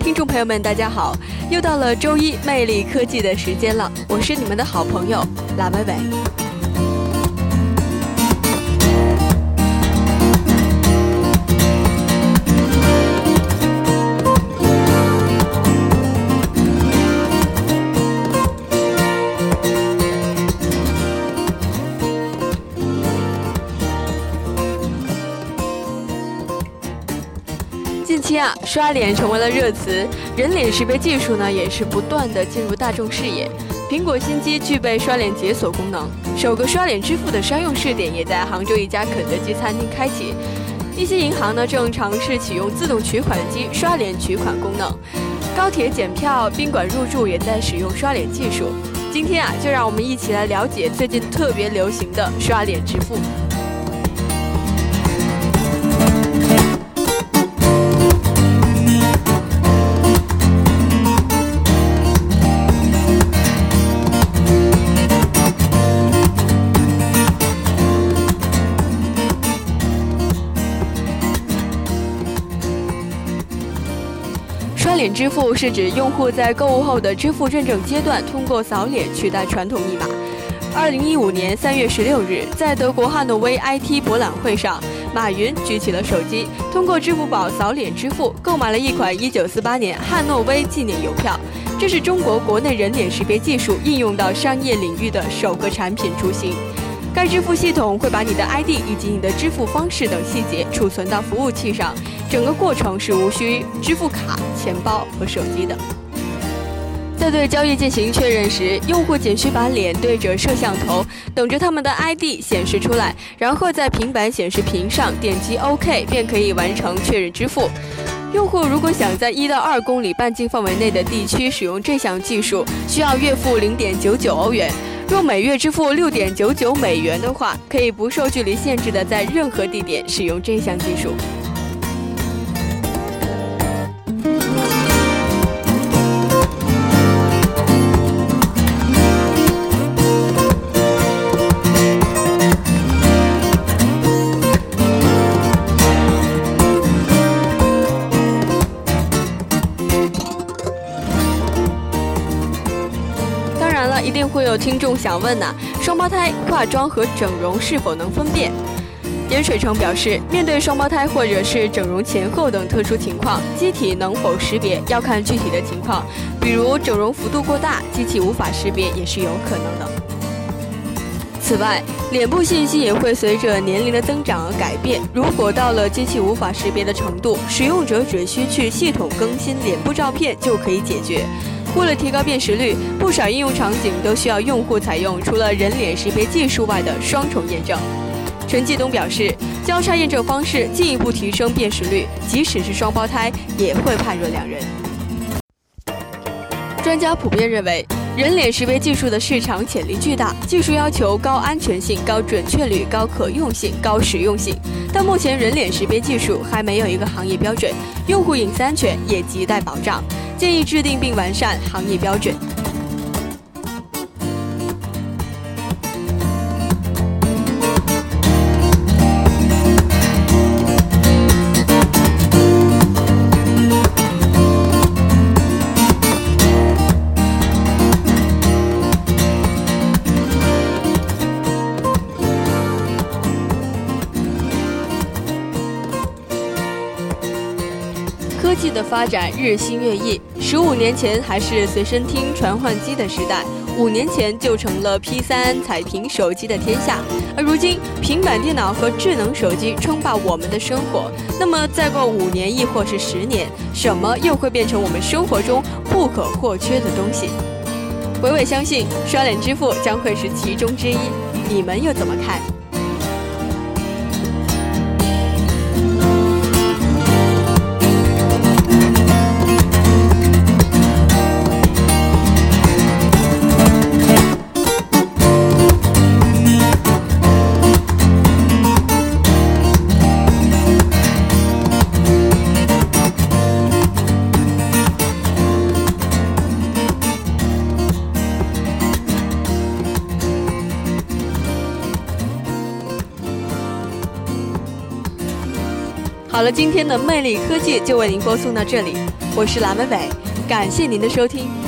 听众朋友们，大家好！又到了周一魅力科技的时间了，我是你们的好朋友蓝伟期。啊，刷脸成为了热词，人脸识别技术呢也是不断的进入大众视野。苹果新机具备刷脸解锁功能，首个刷脸支付的商用试点也在杭州一家肯德基餐厅开启。一些银行呢正尝试启用自动取款机刷脸取款功能，高铁检票、宾馆入住也在使用刷脸技术。今天啊，就让我们一起来了解最近特别流行的刷脸支付。刷脸支付是指用户在购物后的支付认证阶段，通过扫脸取代传统密码。二零一五年三月十六日，在德国汉诺威 IT 博览会上，马云举起了手机，通过支付宝扫脸支付，购买了一款一九四八年汉诺威纪念邮票。这是中国国内人脸识别技术应用到商业领域的首个产品雏形。该支付系统会把你的 ID 以及你的支付方式等细节储存到服务器上，整个过程是无需支付卡、钱包和手机的。在对交易进行确认时，用户仅需把脸对着摄像头，等着他们的 ID 显示出来，然后在平板显示屏上点击 OK，便可以完成确认支付。用户如果想在一到二公里半径范围内的地区使用这项技术，需要月付零点九九欧元。若每月支付六点九九美元的话，可以不受距离限制的在任何地点使用这项技术。会有听众想问呐，双胞胎化妆和整容是否能分辨？严水成表示，面对双胞胎或者是整容前后等特殊情况，机体能否识别要看具体的情况，比如整容幅度过大，机器无法识别也是有可能的。此外，脸部信息也会随着年龄的增长而改变，如果到了机器无法识别的程度，使用者只需去系统更新脸部照片就可以解决。为了提高辨识率，不少应用场景都需要用户采用除了人脸识别技术外的双重验证。陈继东表示，交叉验证方式进一步提升辨识率，即使是双胞胎也会判若两人。专家普遍认为，人脸识别技术的市场潜力巨大，技术要求高安全性、高准确率、高可用性、高实用性，但目前人脸识别技术还没有一个行业标准，用户隐私安全也亟待保障。建议制定并完善行业标准。科技的发展日新月异。十五年前还是随身听传唤机的时代，五年前就成了 P3 彩屏手机的天下，而如今平板电脑和智能手机称霸我们的生活。那么再过五年亦或是十年，什么又会变成我们生活中不可或缺的东西？伟伟相信刷脸支付将会是其中之一，你们又怎么看？好了，今天的魅力科技就为您播送到这里，我是蓝伟伟，感谢您的收听。